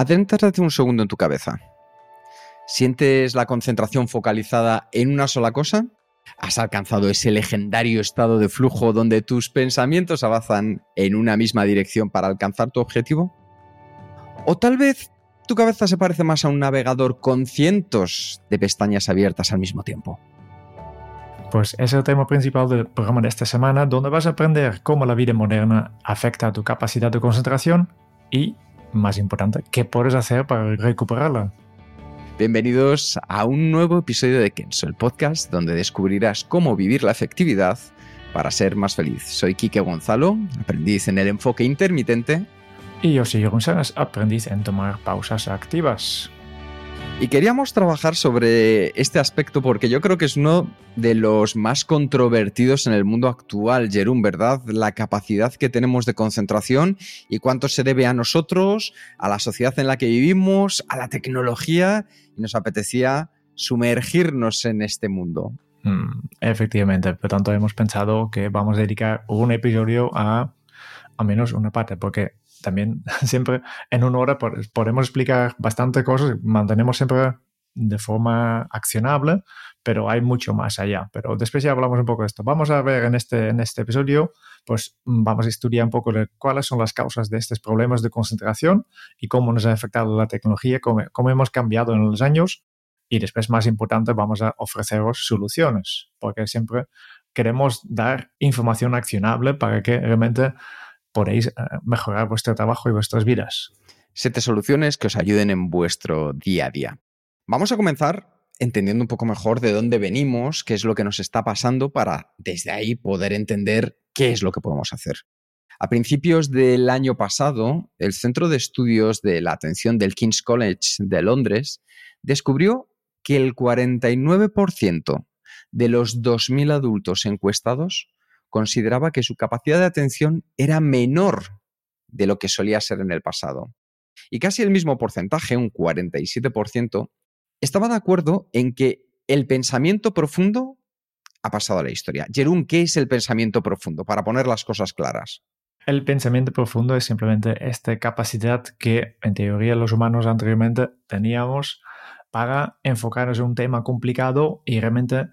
Adéntrate un segundo en tu cabeza. ¿Sientes la concentración focalizada en una sola cosa? ¿Has alcanzado ese legendario estado de flujo donde tus pensamientos avanzan en una misma dirección para alcanzar tu objetivo? ¿O tal vez tu cabeza se parece más a un navegador con cientos de pestañas abiertas al mismo tiempo? Pues es el tema principal del programa de esta semana, donde vas a aprender cómo la vida moderna afecta a tu capacidad de concentración y más importante, ¿qué puedes hacer para recuperarla? Bienvenidos a un nuevo episodio de Kenso, el podcast donde descubrirás cómo vivir la efectividad para ser más feliz. Soy Quique Gonzalo, aprendiz en el enfoque intermitente. Y yo soy González, aprendiz en tomar pausas activas. Y queríamos trabajar sobre este aspecto porque yo creo que es uno de los más controvertidos en el mundo actual, Jerún, ¿verdad? La capacidad que tenemos de concentración y cuánto se debe a nosotros, a la sociedad en la que vivimos, a la tecnología. Y nos apetecía sumergirnos en este mundo. Mm, efectivamente, por tanto hemos pensado que vamos a dedicar un episodio a al menos una parte, porque también siempre en una hora podemos explicar bastante cosas, mantenemos siempre de forma accionable, pero hay mucho más allá. Pero después ya hablamos un poco de esto. Vamos a ver en este, en este episodio, pues vamos a estudiar un poco de cuáles son las causas de estos problemas de concentración y cómo nos ha afectado la tecnología, cómo, cómo hemos cambiado en los años. Y después, más importante, vamos a ofreceros soluciones, porque siempre queremos dar información accionable para que realmente podéis eh, mejorar vuestro trabajo y vuestras vidas. Siete soluciones que os ayuden en vuestro día a día. Vamos a comenzar entendiendo un poco mejor de dónde venimos, qué es lo que nos está pasando para desde ahí poder entender qué es lo que podemos hacer. A principios del año pasado, el Centro de Estudios de la Atención del King's College de Londres descubrió que el 49% de los 2.000 adultos encuestados consideraba que su capacidad de atención era menor de lo que solía ser en el pasado. Y casi el mismo porcentaje, un 47%, estaba de acuerdo en que el pensamiento profundo ha pasado a la historia. Jerún, ¿qué es el pensamiento profundo? Para poner las cosas claras. El pensamiento profundo es simplemente esta capacidad que en teoría los humanos anteriormente teníamos para enfocarnos en un tema complicado y realmente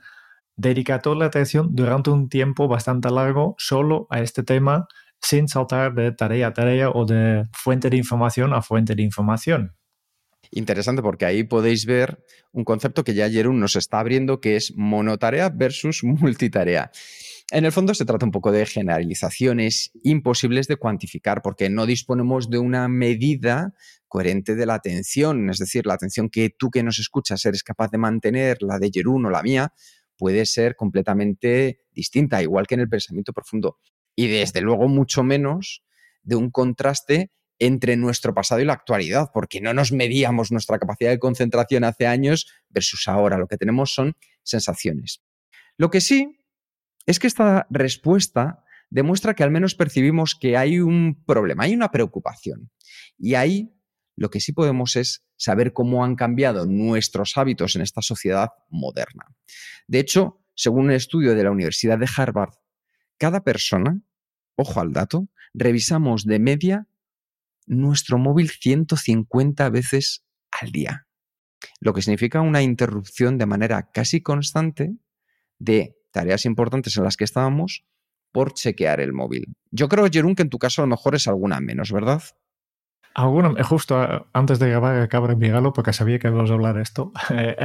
dedica toda la atención durante un tiempo bastante largo solo a este tema sin saltar de tarea a tarea o de fuente de información a fuente de información. Interesante porque ahí podéis ver un concepto que ya Jerún nos está abriendo que es monotarea versus multitarea. En el fondo se trata un poco de generalizaciones imposibles de cuantificar porque no disponemos de una medida coherente de la atención, es decir, la atención que tú que nos escuchas eres capaz de mantener, la de Jerún o la mía, puede ser completamente distinta, igual que en el pensamiento profundo. Y desde luego mucho menos de un contraste entre nuestro pasado y la actualidad, porque no nos medíamos nuestra capacidad de concentración hace años versus ahora. Lo que tenemos son sensaciones. Lo que sí es que esta respuesta demuestra que al menos percibimos que hay un problema, hay una preocupación. Y ahí lo que sí podemos es saber cómo han cambiado nuestros hábitos en esta sociedad moderna. De hecho, según un estudio de la Universidad de Harvard, cada persona, ojo al dato, revisamos de media nuestro móvil 150 veces al día, lo que significa una interrupción de manera casi constante de tareas importantes en las que estábamos por chequear el móvil. Yo creo, Jerún, que en tu caso a lo mejor es alguna menos, ¿verdad? Alguno, eh, justo eh, antes de grabar acabo de enviarlo porque sabía que ibas a hablar de esto. Eh,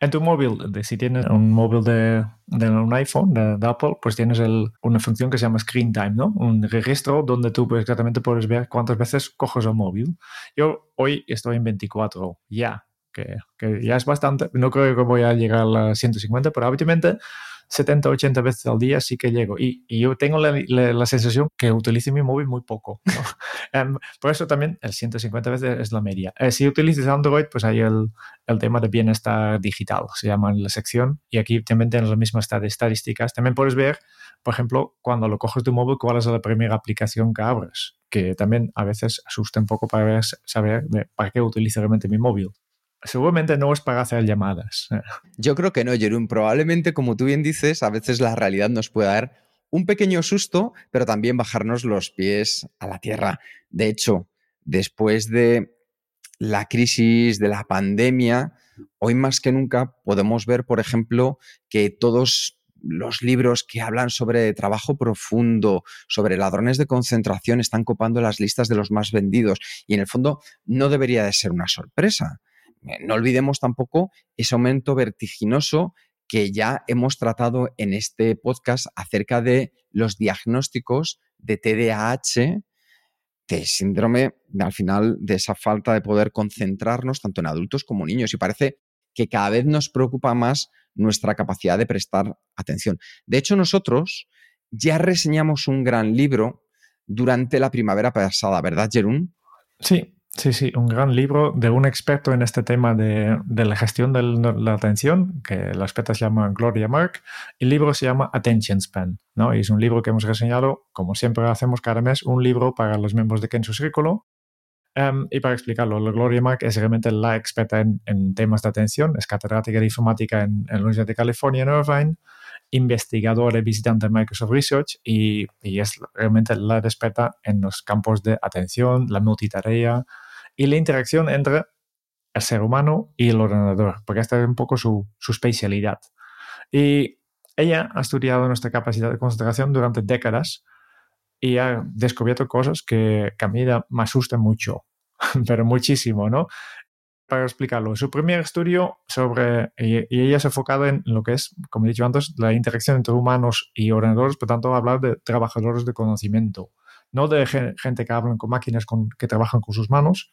en, tu móvil, si tienes un móvil de, un iPhone, de, Apple, pues tienes una función que se llama Screen Time, ¿no? Un registro donde tú pues, exactamente puedes ver cuántas veces coges el móvil. Yo hoy estoy en 24 ya, que, que ya es bastante. No creo que voy a llegar a 150, pero habitualmente 70, 80 veces al día sí que llego. Y, yo tengo la, sensación que utilizo mi móvil muy poco. Em, por eso también el 150 veces es la media. Eh, si utilizas Android, pues hay el, el, tema de bienestar digital, se llama en la sección. Y aquí también tienes las mismas estadísticas. También puedes ver, por ejemplo, cuando lo coges tu móvil, cuál es la primera aplicación que abres, que también a veces asusta un poco para saber para qué utilizo realmente mi móvil seguramente no es para hacer llamadas. Yo creo que no, Jerón. Probablemente, como tú bien dices, a veces la realidad nos puede dar un pequeño susto, pero también bajarnos los pies a la tierra. De hecho, después de la crisis de la pandemia, hoy más que nunca podemos ver, por ejemplo, que todos los libros que hablan sobre trabajo profundo, sobre ladrones de concentración, están copando las listas de los más vendidos. Y en el fondo no debería de ser una sorpresa. Eh, no olvidemos tampoco ese aumento vertiginoso que ya hemos tratado en este podcast acerca de los diagnósticos de TDAH, de síndrome, al final, de esa falta de poder concentrarnos tanto en adultos como niños. Y parece que cada vez nos preocupa más nuestra capacidad de prestar atención. De hecho, nosotros ya reseñamos un gran libro durante la primavera pasada, ¿verdad, Jerún? Sí, Sí, sí, un gran libro de un experto en este tema de, la gestión de la atención, que la experta se llama Gloria Mark. El libro se llama Attention Span, ¿no? Y es un libro que hemos reseñado, como siempre hacemos cada mes, un libro para los miembros de Kenzo Círculo. Em, y para explicarlo, Gloria Mark es realmente la experta en, temas de atención, es catedrática de informática en, en la Universidad de California en Irvine, investigadora y visitante de Microsoft Research y, y es realmente la experta en los campos de atención, la multitarea, y la interacción entre el ser humano y el ordenador, porque esta es un poco su, especialidad. Y ella ha estudiado nuestra capacidad de concentración durante décadas y ha descubierto cosas que, a mí me asustan mucho, pero muchísimo, ¿no? Para explicarlo, su primer estudio sobre, y, ella se ha enfocado en lo que es, como he dicho antes, la interacción entre humanos y ordenadores, por tanto, hablar de trabajadores de conocimiento no de gente que hablan con máquinas que trabajan con sus manos.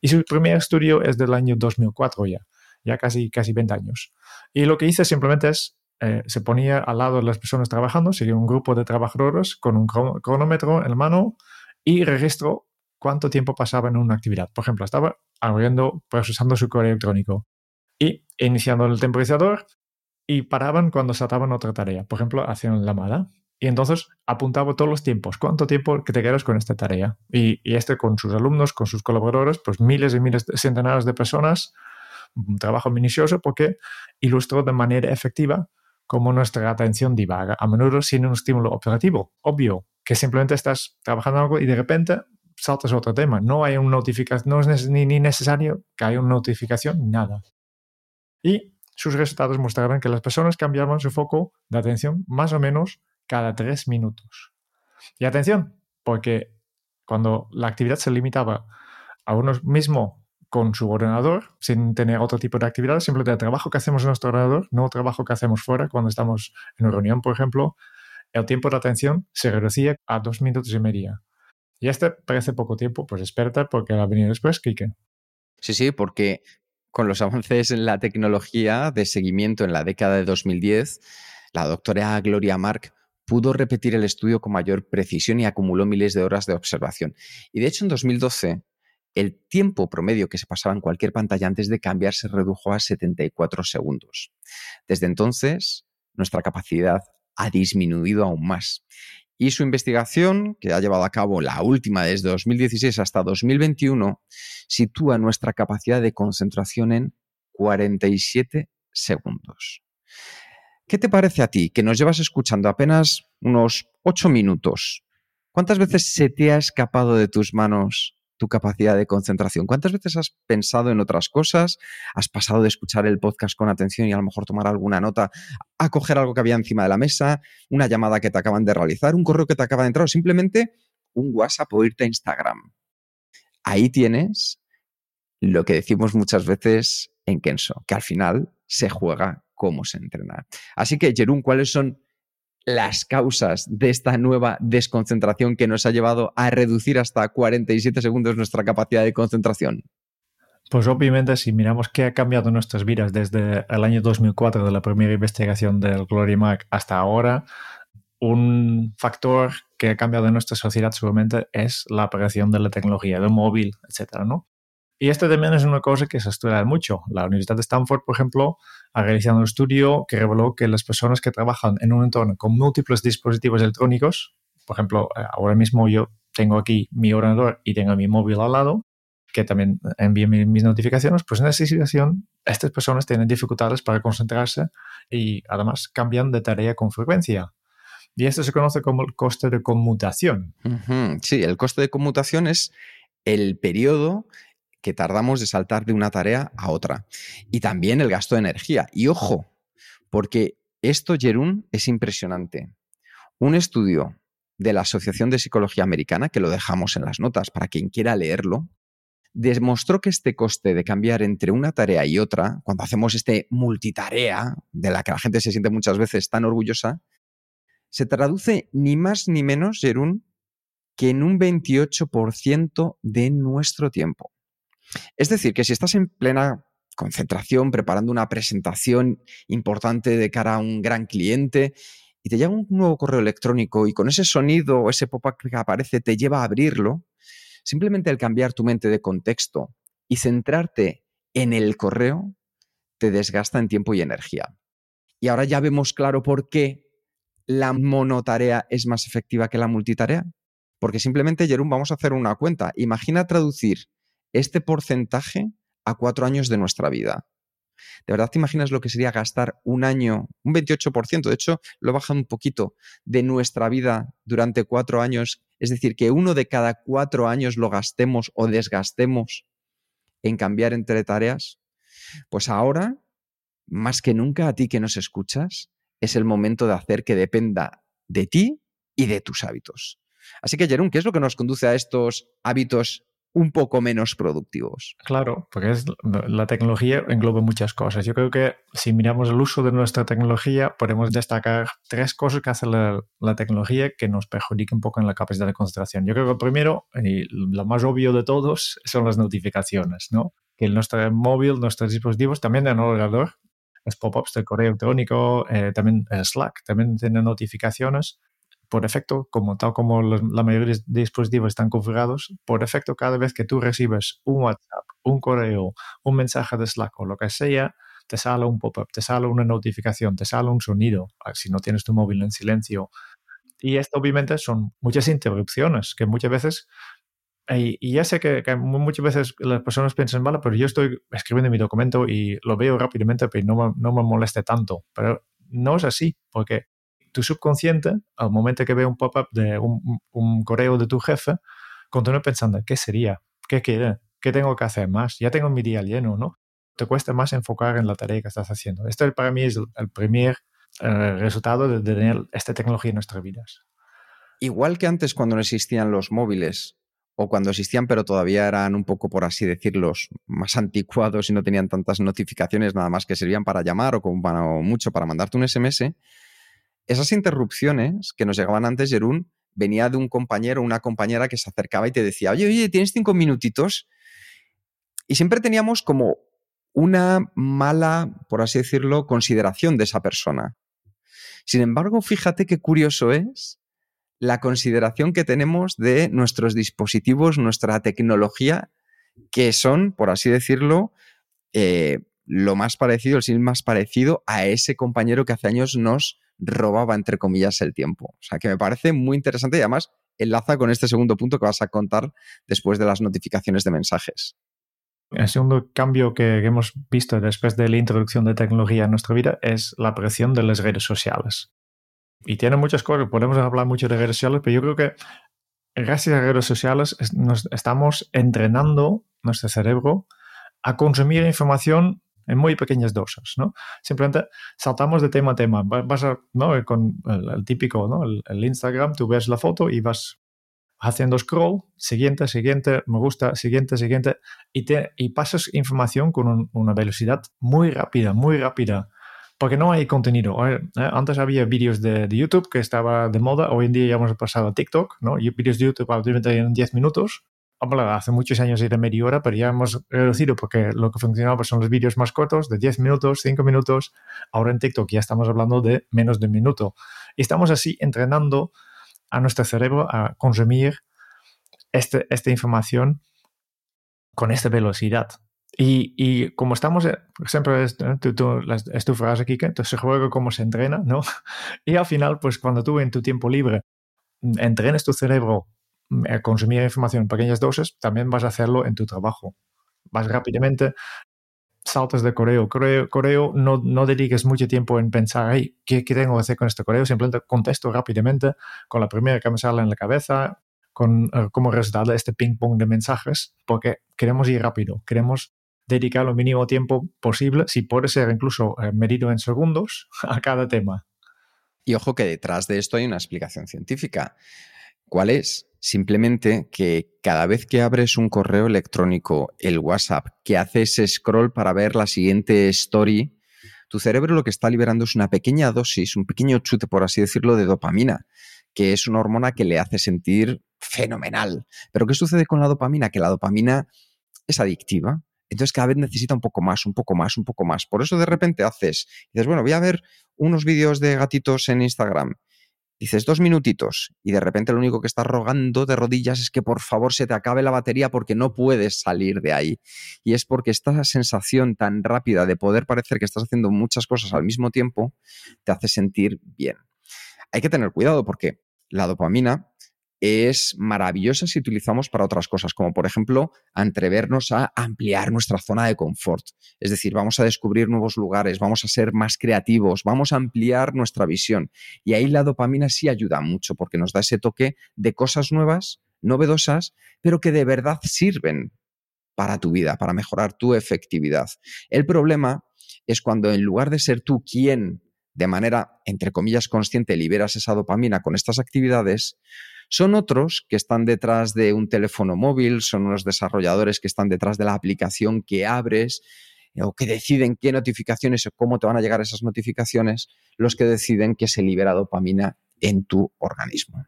Y su primer estudio es del año 2004 ya, ya casi, casi 20 años. Y lo que hice simplemente es, eh, se ponía al lado de las personas trabajando, seguía un grupo de trabajadores con un cronómetro en la mano y registró cuánto tiempo pasaba en una actividad. Por ejemplo, estaba abriendo, procesando su correo electrónico y iniciando el temporizador y paraban cuando saltaban otra tarea. Por ejemplo, hacían la llamada y entonces apuntaba todos los tiempos, cuánto tiempo que te quedas con esta tarea. Y, este con sus alumnos, con sus colaboradores, pues miles y miles, centenares de personas, un trabajo minucioso porque ilustró de manera efectiva cómo nuestra atención divaga, a menudo sin un estímulo operativo, obvio, que simplemente estás trabajando algo y de repente saltas a otro tema. No hay una notificación, no es ni, ni necesario que haya una notificación, nada. Y sus resultados mostraron que las personas cambiaban su foco de atención más o menos cada tres minutos. Y atención, porque cuando la actividad se limitaba a uno mismo con su ordenador, sin tener otro tipo de actividad, simplemente el trabajo que hacemos en nuestro ordenador, no trabajo que hacemos fuera, cuando estamos en una reunión, por ejemplo, el tiempo de atención se reducía a dos minutos y media. Y este parece poco tiempo, pues espérate porque va a venir después, Kike. Sí, sí, porque con los avances en la tecnología de seguimiento en la década de 2010, la doctora Gloria Mark pudo repetir el estudio con mayor precisión y acumuló miles de horas de observación. Y de hecho, en 2012, el tiempo promedio que se pasaba en cualquier pantalla antes de cambiar se redujo a 74 segundos. Desde entonces, nuestra capacidad ha disminuido aún más. Y su investigación, que ha llevado a cabo la última desde 2016 hasta 2021, sitúa nuestra capacidad de concentración en 47 segundos. ¿Qué te parece a ti que nos llevas escuchando apenas unos ocho minutos? ¿Cuántas veces se te ha escapado de tus manos tu capacidad de concentración? ¿Cuántas veces has pensado en otras cosas? ¿Has pasado de escuchar el podcast con atención y a lo mejor tomar alguna nota, a coger algo que había encima de la mesa, una llamada que te acaban de realizar, un correo que te acaba de entrar o simplemente un WhatsApp o irte a Instagram? Ahí tienes lo que decimos muchas veces en Kenso, que al final se juega cómo se entrena. Así que, Jerún, ¿cuáles son las causas de esta nueva desconcentración que nos ha llevado a reducir hasta 47 segundos nuestra capacidad de concentración? Pues obviamente si miramos qué ha cambiado nuestras vidas desde el año 2004 de la primera investigación del Glory Mac hasta ahora, un factor que ha cambiado en nuestra sociedad seguramente es la aparición de la tecnología, del móvil, etcétera, ¿no? Y esto también es una cosa que se estudia mucho. La Universidad de Stanford, por ejemplo, ha realizado un estudio que reveló que las personas que trabajan en un entorno con múltiples dispositivos electrónicos, por ejemplo, eh, ahora mismo yo tengo aquí mi ordenador y tengo mi móvil al lado, que también envía mis notificaciones, pues en esa situación estas personas tienen dificultades para concentrarse y además cambian de tarea con frecuencia. Y esto se conoce como el coste de conmutación. Sí, el coste de conmutación es el periodo que tardamos de saltar de una tarea a otra. Y también el gasto de energía. Y ojo, porque esto, Jerún, es impresionante. Un estudio de la Asociación de Psicología Americana, que lo dejamos en las notas para quien quiera leerlo, demostró que este coste de cambiar entre una tarea y otra, cuando hacemos este multitarea, de la que la gente se siente muchas veces tan orgullosa, se traduce ni más ni menos, Jerún, que en un 28% de nuestro tiempo. Es decir, que si estás en plena concentración preparando una presentación importante de cara a un gran cliente y te llega un nuevo correo electrónico y con ese sonido o ese pop-up que aparece te lleva a abrirlo, simplemente el cambiar tu mente de contexto y centrarte en el correo te desgasta en tiempo y energía. Y ahora ya vemos claro por qué la monotarea es más efectiva que la multitarea. Porque simplemente, Jerón, vamos a hacer una cuenta. Imagina traducir este porcentaje a cuatro años de nuestra vida. ¿De verdad te imaginas lo que sería gastar un año, un 28%? De hecho, lo baja un poquito de nuestra vida durante cuatro años. Es decir, que uno de cada cuatro años lo gastemos o desgastemos en cambiar entre tareas. Pues ahora, más que nunca, a ti que nos escuchas, es el momento de hacer que dependa de ti y de tus hábitos. Así que, Jerón, ¿qué es lo que nos conduce a estos hábitos un poco menos productivos. Claro, porque es, la tecnología engloba muchas cosas. Yo creo que si miramos el uso de nuestra tecnología, podemos destacar tres cosas que hace la, tecnología que nos perjudican un poco en la capacidad de concentración. Yo creo que primero, y lo más obvio de todos, son las notificaciones, ¿no? Que nuestro móvil, nuestros dispositivos, también en el ordenador, los pop-ups de correo electrónico, eh, también Slack, también tienen notificaciones por defecto, como tal como la mayoría de dispositivos están configurados, por defecto cada vez que tú recibes un WhatsApp, un correo, un mensaje de Slack o lo que sea, te sale un pop-up, te sale una notificación, te sale un sonido, ah, si no tienes tu móvil en silencio. Y esto obviamente son muchas interrupciones que muchas veces y, ya sé que, muchas veces las personas piensan, vale, pero yo estoy escribiendo mi documento y lo veo rápidamente, pero no no me moleste tanto. Pero no es así, porque tu subconsciente, al momento que ve un pop-up de un, correo de tu jefe, continúa pensando, ¿qué sería? ¿Qué quiere? ¿Qué tengo que hacer más? Ya tengo mi día lleno, ¿no? Te cuesta más enfocar en la tarea que estás haciendo. Esto para mí es el, primer eh, resultado de, tener esta tecnología en nuestras vidas. Igual que antes cuando no existían los móviles, o cuando existían pero todavía eran un poco, por así decirlo, más anticuados y no tenían tantas notificaciones nada más que servían para llamar o, como, mucho para mandarte un SMS, esas interrupciones que nos llegaban antes, Jerún, venía de un compañero o una compañera que se acercaba y te decía, oye, oye, ¿tienes cinco minutitos? Y siempre teníamos como una mala, por así decirlo, consideración de esa persona. Sin embargo, fíjate qué curioso es la consideración que tenemos de nuestros dispositivos, nuestra tecnología, que son, por así decirlo, eh, lo más parecido, el sí más parecido a ese compañero que hace años nos robaba, entre comillas, el tiempo. O sea, que me parece muy interesante y además enlaza con este segundo punto que vas a contar después de las notificaciones de mensajes. El segundo cambio que hemos visto después de la introducción de tecnología en nuestra vida es la aparición de las redes sociales. Y tiene muchas cosas, podemos hablar mucho de redes sociales, pero yo creo que gracias a redes sociales nos estamos entrenando nuestro cerebro a consumir información en muy pequeñas dosis, ¿no? Simplemente saltamos de tema a tema. Vas a, ¿no? Con el, típico, ¿no? El, Instagram, tú ves la foto y vas haciendo scroll, siguiente, siguiente, me gusta, siguiente, siguiente, y, te, y pasas información con una velocidad muy rápida, muy rápida, porque no hay contenido. ¿eh? Antes había vídeos de, YouTube que estaba de moda, hoy en día ya hemos pasado a TikTok, ¿no? Vídeos de YouTube obviamente en 10 minutos, hace muchos años era media hora, pero ya hemos reducido porque lo que funcionaba son los vídeos más cortos, de 10 minutos, 5 minutos. Ahora en TikTok ya estamos hablando de menos de un minuto. Y estamos así entrenando a nuestro cerebro a consumir este, esta información con esta velocidad. Y, y, como estamos, eh, siempre es, tú, es tu frase, Kike, entonces juega como se entrena, ¿no? Y al final, pues cuando tú en tu tiempo libre mm, entrenes tu cerebro consumir información en pequeñas dosis, también vas a hacerlo en tu trabajo. Vas rápidamente, saltas de correo. Correo, correo no, no dediques mucho tiempo en pensar, hey, ¿qué, ¿qué, tengo que hacer con este correo? Simplemente contesto rápidamente con la primera que me sale en la cabeza, con, uh, como resultado de este ping-pong de mensajes, porque queremos ir rápido, queremos dedicar lo mínimo tiempo posible, si puede ser incluso eh, medido en segundos, a cada tema. Y ojo que detrás de esto hay una explicación científica. ¿Cuál es? Simplemente que cada vez que abres un correo electrónico, el WhatsApp, que haces scroll para ver la siguiente story, tu cerebro lo que está liberando es una pequeña dosis, un pequeño chute, por así decirlo, de dopamina, que es una hormona que le hace sentir fenomenal. Pero ¿qué sucede con la dopamina? Que la dopamina es adictiva. Entonces cada vez necesita un poco más, un poco más, un poco más. Por eso de repente haces, dices, bueno, voy a ver unos vídeos de gatitos en Instagram. Dices dos minutitos y de repente lo único que estás rogando de rodillas es que por favor se te acabe la batería porque no puedes salir de ahí. Y es porque esta sensación tan rápida de poder parecer que estás haciendo muchas cosas al mismo tiempo te hace sentir bien. Hay que tener cuidado porque la dopamina es maravillosa si utilizamos para otras cosas, como por ejemplo atrevernos a ampliar nuestra zona de confort. Es decir, vamos a descubrir nuevos lugares, vamos a ser más creativos, vamos a ampliar nuestra visión. Y ahí la dopamina sí ayuda mucho porque nos da ese toque de cosas nuevas, novedosas, pero que de verdad sirven para tu vida, para mejorar tu efectividad. El problema es cuando en lugar de ser tú quien de manera, entre comillas, consciente liberas esa dopamina con estas actividades, son otros que están detrás de un teléfono móvil, son unos desarrolladores que están detrás de la aplicación que abres eh, o que deciden qué notificaciones o cómo te van a llegar esas notificaciones, los que deciden que se libera dopamina en tu organismo.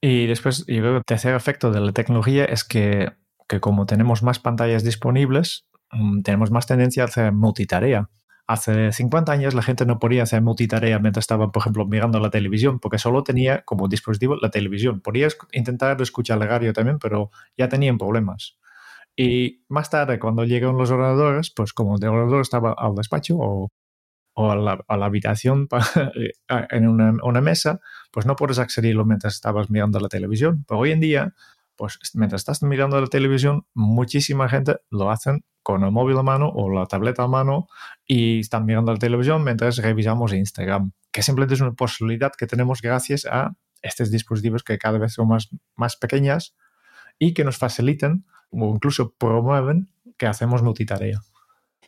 Y después, yo creo que el tercer efecto de la tecnología es que, que como tenemos más pantallas disponibles, mm, tenemos más tendencia a hacer multitarea hace 50 años la gente no podía hacer multitarea mientras estaba, por ejemplo, mirando la televisión, porque solo tenía como dispositivo la televisión. Podías intentar escuchar el radio también, pero ya tenían problemas. Y más tarde, cuando llegaron los ordenadores, pues como el ordenador estaba al despacho o, a, la, habitación en una, una, mesa, pues no puedes accederlo mientras estabas mirando la televisión. Pero hoy en día, pues mientras estás mirando la televisión, muchísima gente lo hacen con el móvil a mano o la tableta a mano y están mirando la televisión mientras revisamos Instagram, que simplemente es una posibilidad que tenemos gracias a estos dispositivos que cada vez son más, más pequeñas y que nos facilitan o incluso promueven que hacemos multitarea.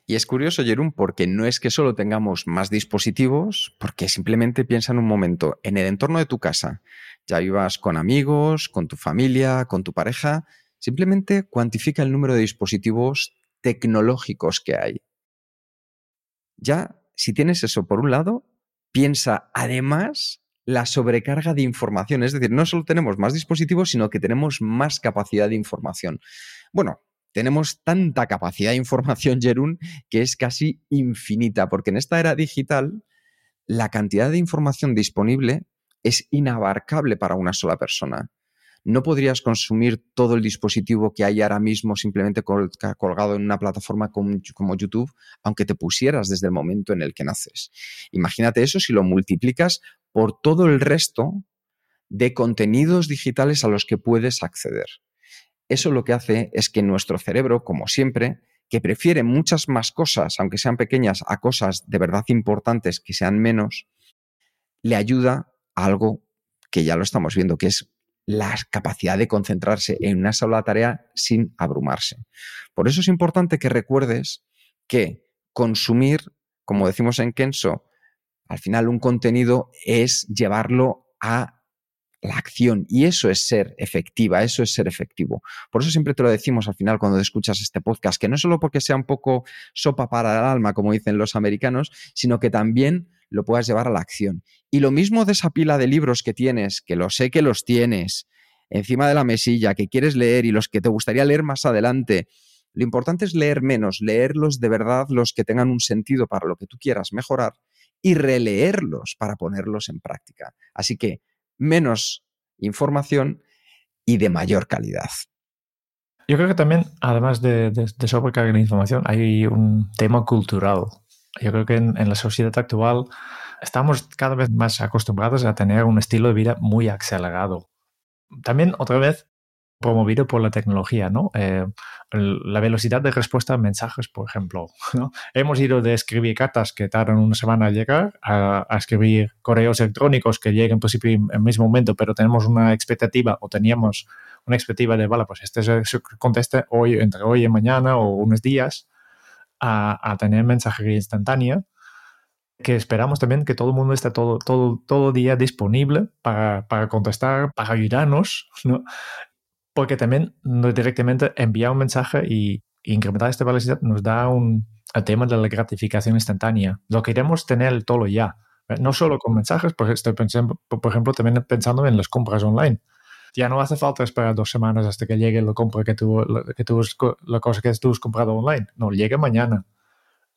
Y es curioso, Jerón, porque no es que solo tengamos más dispositivos, porque simplemente piensa en un momento, en el entorno de tu casa, ya vivas con amigos, con tu familia, con tu pareja, simplemente cuantifica el número de dispositivos tecnológicos que hay. Ya, si tienes eso por un lado, piensa además la sobrecarga de información. Es decir, no solo tenemos más dispositivos, sino que tenemos más capacidad de información. Bueno, tenemos tanta capacidad de información, Jerún, que es casi infinita, porque en esta era digital la cantidad de información disponible es inabarcable para una sola persona no podrías consumir todo el dispositivo que hay ahora mismo simplemente colgado en una plataforma como, YouTube, aunque te pusieras desde el momento en el que naces. Imagínate eso si lo multiplicas por todo el resto de contenidos digitales a los que puedes acceder. Eso lo que hace es que nuestro cerebro, como siempre, que prefiere muchas más cosas, aunque sean pequeñas, a cosas de verdad importantes que sean menos, le ayuda a algo que ya lo estamos viendo, que es la capacidad de concentrarse en una sola tarea sin abrumarse. Por eso es importante que recuerdes que consumir, como decimos en Kenso, al final un contenido es llevarlo a la acción y eso es ser efectiva, eso es ser efectivo. Por eso siempre te lo decimos al final cuando escuchas este podcast, que no solo porque sea un poco sopa para el alma, como dicen los americanos, sino que también lo puedas llevar a la acción. Y lo mismo de esa pila de libros que tienes, que lo sé que los tienes, encima de la mesilla que quieres leer y los que te gustaría leer más adelante. Lo importante es leer menos, leerlos de verdad los que tengan un sentido para lo que tú quieras mejorar y releerlos para ponerlos en práctica. Así que menos información y de mayor calidad. Yo creo que también, además de, de, sobrecarga de información, hay un tema cultural. Yo creo que en, la sociedad actual estamos cada vez más acostumbrados a tener un estilo de vida muy acelerado. También, otra vez, promovido por la tecnología, ¿no? Eh, la velocidad de respuesta a mensajes, por ejemplo. Hemos ido de escribir cartas que tardan una semana a llegar a, escribir correos electrónicos que lleguen pues, en el mismo momento, pero tenemos una expectativa o teníamos una expectativa de, vale, pues este se conteste hoy, entre hoy y mañana o unos días, a, tener mensajería instantánea que esperamos también que todo el mundo esté todo, todo, todo día disponible para, para contestar, para ayudarnos, ¿no? Porque también directamente enviar un mensaje y incrementar esta velocidad nos da un, el tema de la gratificación instantánea. Lo queremos tener todo ya. No solo con mensajes, porque estoy pensando, por ejemplo, también pensando en las compras online. Ya no hace falta esperar dos semanas hasta que llegue la compra que tú, que tú la cosa que tú has comprado online. No, llega mañana.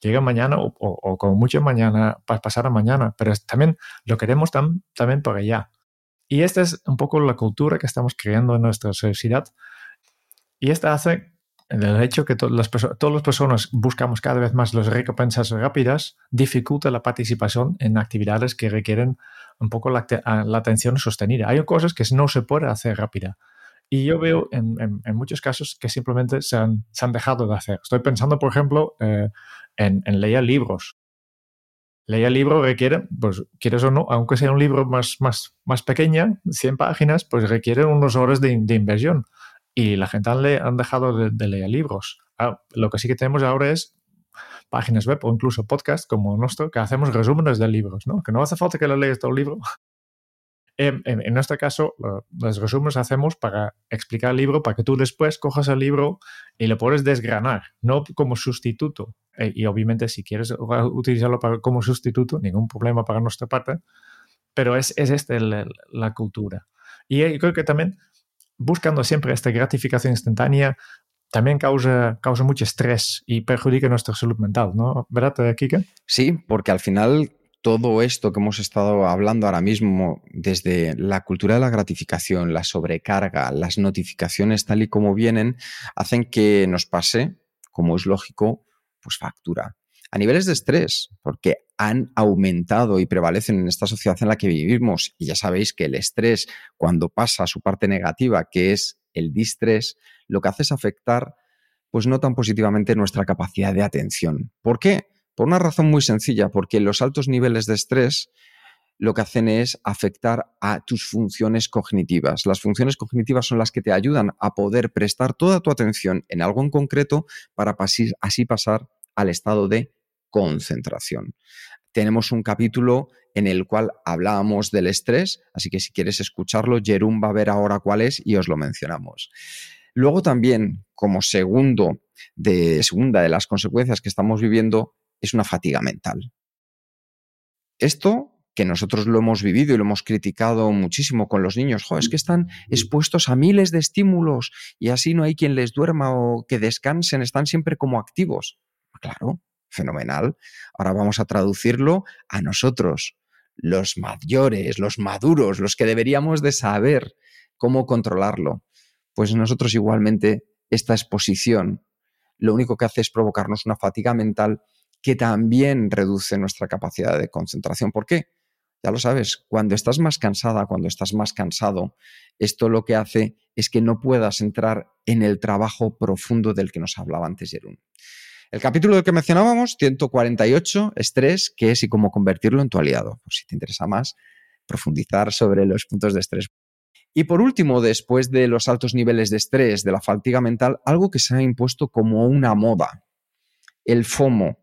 Llega mañana o, o, como mucho mañana, para pasar a mañana. Pero también lo queremos también para allá. Y esta es un poco la cultura que estamos creando en nuestra sociedad. Y esta hace el hecho que todas las, todas las personas buscamos cada vez más las recompensas rápidas, dificulta la participación en actividades que requieren un poco la, atención sostenida. Hay cosas que no se puede hacer rápida. Y yo veo en, muchos casos que simplemente se han, dejado de hacer. Estoy pensando, por ejemplo, eh, en, leer libros leer el libro requiere, pues quieres o no, aunque sea un libro más, más, más pequeña, 100 páginas, pues requiere unos horas de, inversión. Y la gente han, han dejado de, leer libros. Ah, lo que sí que tenemos ahora es páginas web o incluso podcast como nuestro que hacemos resúmenes de libros, ¿no? Que no hace falta que lo leas todo el libro, en, en, nuestro caso, los resúmenes hacemos para explicar el libro, para que tú después cojas el libro y lo puedes desgranar, no como sustituto. E, y obviamente, si quieres utilizarlo para, como sustituto, ningún problema para nuestra parte, pero es, es esta la, cultura. Y yo creo que también buscando siempre esta gratificación instantánea, también causa, causa mucho estrés y perjudica nuestra salud mental, ¿no? ¿Verdad, Kika? Sí, porque al final todo esto que hemos estado hablando ahora mismo, desde la cultura de la gratificación, la sobrecarga, las notificaciones tal y como vienen, hacen que nos pase, como es lógico, pues factura. A niveles de estrés, porque han aumentado y prevalecen en esta sociedad en la que vivimos. Y ya sabéis que el estrés, cuando pasa a su parte negativa, que es el distrés, lo que hace es afectar, pues no tan positivamente nuestra capacidad de atención. ¿Por qué? Por una razón muy sencilla, porque los altos niveles de estrés lo que hacen es afectar a tus funciones cognitivas. Las funciones cognitivas son las que te ayudan a poder prestar toda tu atención en algo en concreto para así pasar al estado de concentración. Tenemos un capítulo en el cual hablábamos del estrés, así que si quieres escucharlo, Jerún va a ver ahora cuál es y os lo mencionamos. Luego también, como segundo de, segunda de las consecuencias que estamos viviendo, es una fatiga mental. Esto que nosotros lo hemos vivido y lo hemos criticado muchísimo con los niños, es que están expuestos a miles de estímulos y así no hay quien les duerma o que descansen, están siempre como activos. Claro, fenomenal. Ahora vamos a traducirlo a nosotros, los mayores, los maduros, los que deberíamos de saber cómo controlarlo. Pues nosotros igualmente esta exposición lo único que hace es provocarnos una fatiga mental que también reduce nuestra capacidad de concentración. ¿Por qué? Ya lo sabes, cuando estás más cansada, cuando estás más cansado, esto lo que hace es que no puedas entrar en el trabajo profundo del que nos hablaba antes Jerún. El capítulo del que mencionábamos, 148, estrés, qué es y cómo convertirlo en tu aliado. Por si te interesa más, profundizar sobre los puntos de estrés. Y por último, después de los altos niveles de estrés, de la fatiga mental, algo que se ha impuesto como una moda, el FOMO,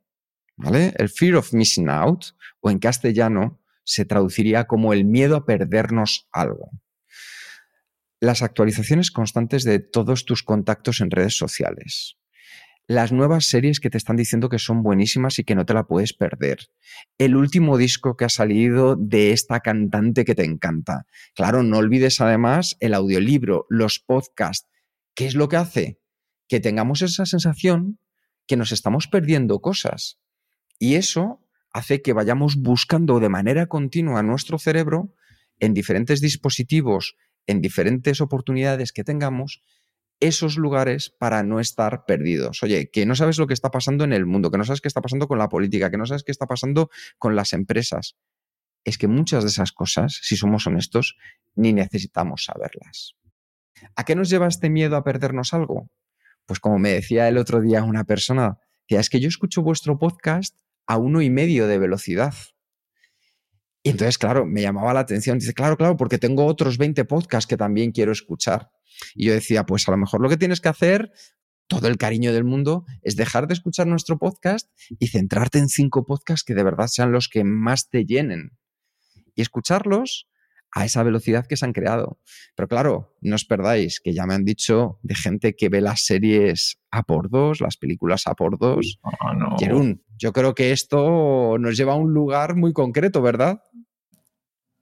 el fear of missing out, o en castellano, se traduciría como el miedo a perdernos algo. Las actualizaciones constantes de todos tus contactos en redes sociales. las nuevas series que te están diciendo que son buenísimas y que no te la puedes perder. El último disco que ha salido de esta cantante que te encanta. Claro, no olvides además el audiolibro, los podcasts. ¿Qué es lo que hace? Que tengamos esa sensación que nos estamos perdiendo cosas. Y eso hace que vayamos buscando de manera continua nuestro cerebro en diferentes dispositivos, en diferentes oportunidades que tengamos, esos lugares para no estar perdidos. Oye, que no sabes lo que está pasando en el mundo, que no sabes qué está pasando con la política, que no sabes qué está pasando con las empresas. Es que muchas de esas cosas, si somos honestos, ni necesitamos saberlas. ¿A qué nos lleva este miedo a perdernos algo? Pues como me decía el otro día una persona, decía, es que yo escucho vuestro podcast a uno y medio de velocidad. Y entonces, claro, me llamaba la atención. Dice, claro, claro, porque tengo otros 20 podcasts que también quiero escuchar. Y yo decía, pues a lo mejor lo que tienes que hacer, todo el cariño del mundo, es dejar de escuchar nuestro podcast y centrarte en cinco podcasts que de verdad sean los que más te llenen. Y escucharlos a esa velocidad que se han creado. Pero claro, no os perdáis, que ya me han dicho de gente que ve las series a por dos, las películas a por dos. Oh, yo creo que esto nos lleva a un lugar muy concreto, ¿verdad?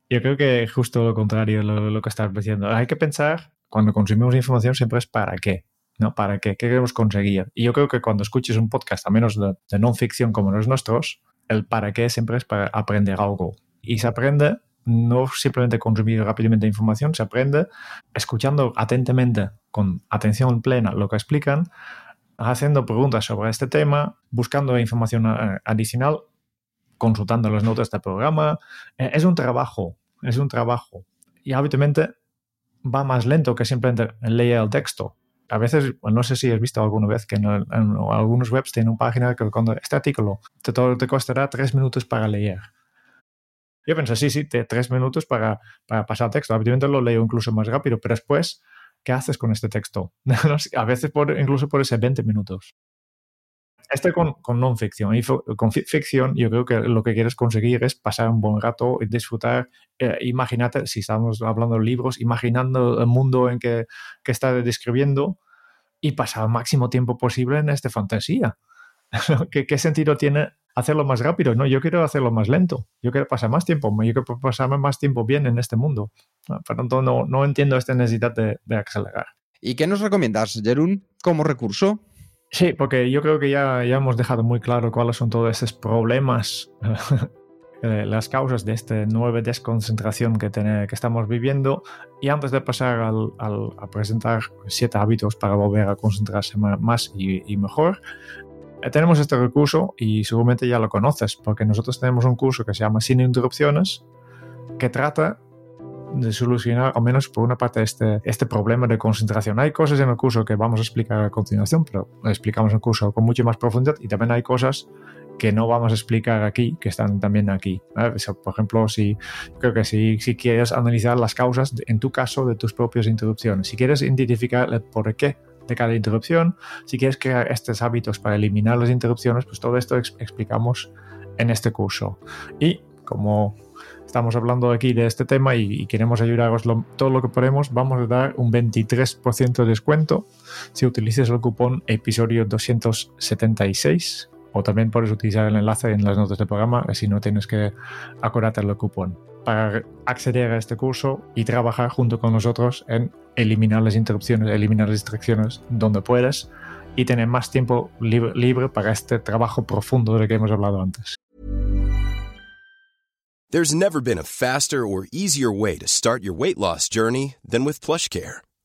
Yo creo que justo lo contrario, lo, lo que estás diciendo. Hay que pensar cuando consumimos información siempre es para qué, ¿no? ¿Para qué? ¿Qué queremos conseguir? Y yo creo que cuando escuches un podcast, a menos de, de non ficción como los nuestros, el para qué siempre es para aprender algo. Y se aprende no simplemente consumir rápidamente información, se aprende escuchando atentamente, con atención plena, lo que explican, haciendo preguntas sobre este tema, buscando información eh, adicional, consultando las notas del programa. Eh, es un trabajo, es un trabajo. Y habitualmente va más lento que simplemente leer el texto. A veces, no sé si has visto alguna vez que en, algunos webs tienen una página que cuando este artículo te, te costará tres minutos para leer. Yo pensé, sí, sí, tres minutos para, para pasar texto. Habitualmente lo leo incluso más rápido, pero después, ¿qué haces con este texto? a veces por, incluso por ese 20 minutos. Este con, con non-ficción. Y con ficción, yo creo que lo que quieres conseguir es pasar un buen rato y disfrutar. Eh, imagínate, si estamos hablando de libros, imaginando el mundo en que, que está describiendo y pasar el máximo tiempo posible en esta fantasía. ¿Qué, ¿Qué, sentido tiene hacerlo más rápido? No, yo quiero hacerlo más lento. Yo quiero pasar más tiempo. Yo quiero pasarme más tiempo bien en este mundo. Por lo tanto, no, no entiendo esta necesidad de, de acelerar. ¿Y qué nos recomiendas, Jerún, como recurso? Sí, porque yo creo que ya, ya hemos dejado muy claro cuáles son todos estos problemas, eh, las causas de esta nueva desconcentración que, que estamos viviendo. Y antes de pasar al, al, a presentar siete hábitos para volver a concentrarse más y, y mejor, tenemos este recurso y seguramente ya lo conoces, porque nosotros tenemos un curso que se llama Sin Interrupciones, que trata de solucionar al menos por una parte este, este problema de concentración. Hay cosas en el curso que vamos a explicar a continuación, pero explicamos el curso con mucha más profundidad y también hay cosas que no vamos a explicar aquí, que están también aquí. Por ejemplo, si creo que si, si quieres analizar las causas, en tu caso, de tus propias interrupciones, si quieres identificar el por qué de cada interrupción, si quieres crear estos hábitos para eliminar las interrupciones, pues todo esto explicamos en este curso. Y como estamos hablando aquí de este tema y, queremos ayudaros todo lo que podemos, vamos a dar un 23% de descuento si utilizas el cupón episodio 276 o también puedes utilizar el enlace en las notas del programa si no tienes que acordarte el cupón para acceder a este curso y trabajar junto con nosotros en eliminar las interrupciones, eliminar las distracciones donde puedas y tener más tiempo libre, libre para este trabajo profundo del que hemos hablado antes. There's never been a faster or easier way to start your weight loss journey than with PlushCare.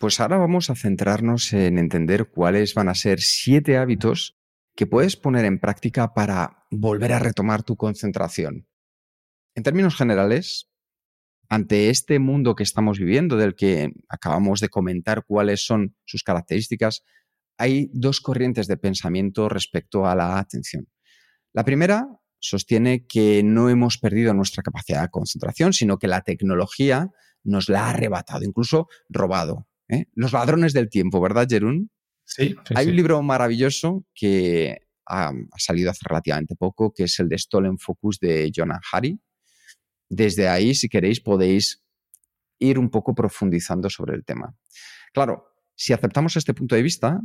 Pues ahora vamos a centrarnos en entender cuáles van a ser siete hábitos que puedes poner en práctica para volver a retomar tu concentración. En términos generales, ante este mundo que estamos viviendo, del que acabamos de comentar cuáles son sus características, hay dos corrientes de pensamiento respecto a la atención. La primera sostiene que no hemos perdido nuestra capacidad de concentración, sino que la tecnología nos la ha arrebatado, incluso robado. ¿Eh? Los ladrones del tiempo, ¿verdad, Jerún? Sí, sí, Hay sí. un libro maravilloso que ha, ha salido hace relativamente poco, que es el de Stolen Focus de Jonah Harry. Desde ahí, si queréis, podéis ir un poco profundizando sobre el tema. Claro, si aceptamos este punto de vista,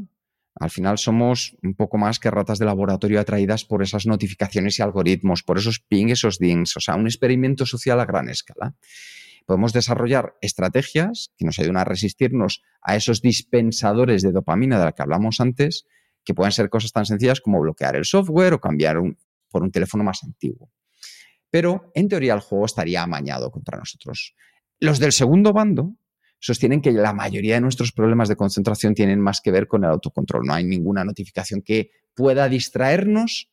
al final somos un poco más que ratas de laboratorio atraídas por esas notificaciones y algoritmos, por esos ping, esos dings, o sea, un experimento social a gran escala. Podemos desarrollar estrategias que nos ayuden a resistirnos a esos dispensadores de dopamina de la que hablamos antes, que pueden ser cosas tan sencillas como bloquear el software o cambiar por un teléfono más antiguo. Pero en teoría el juego estaría amañado contra nosotros. Los del segundo bando sostienen que la mayoría de nuestros problemas de concentración tienen más que ver con el autocontrol. No hay ninguna notificación que pueda distraernos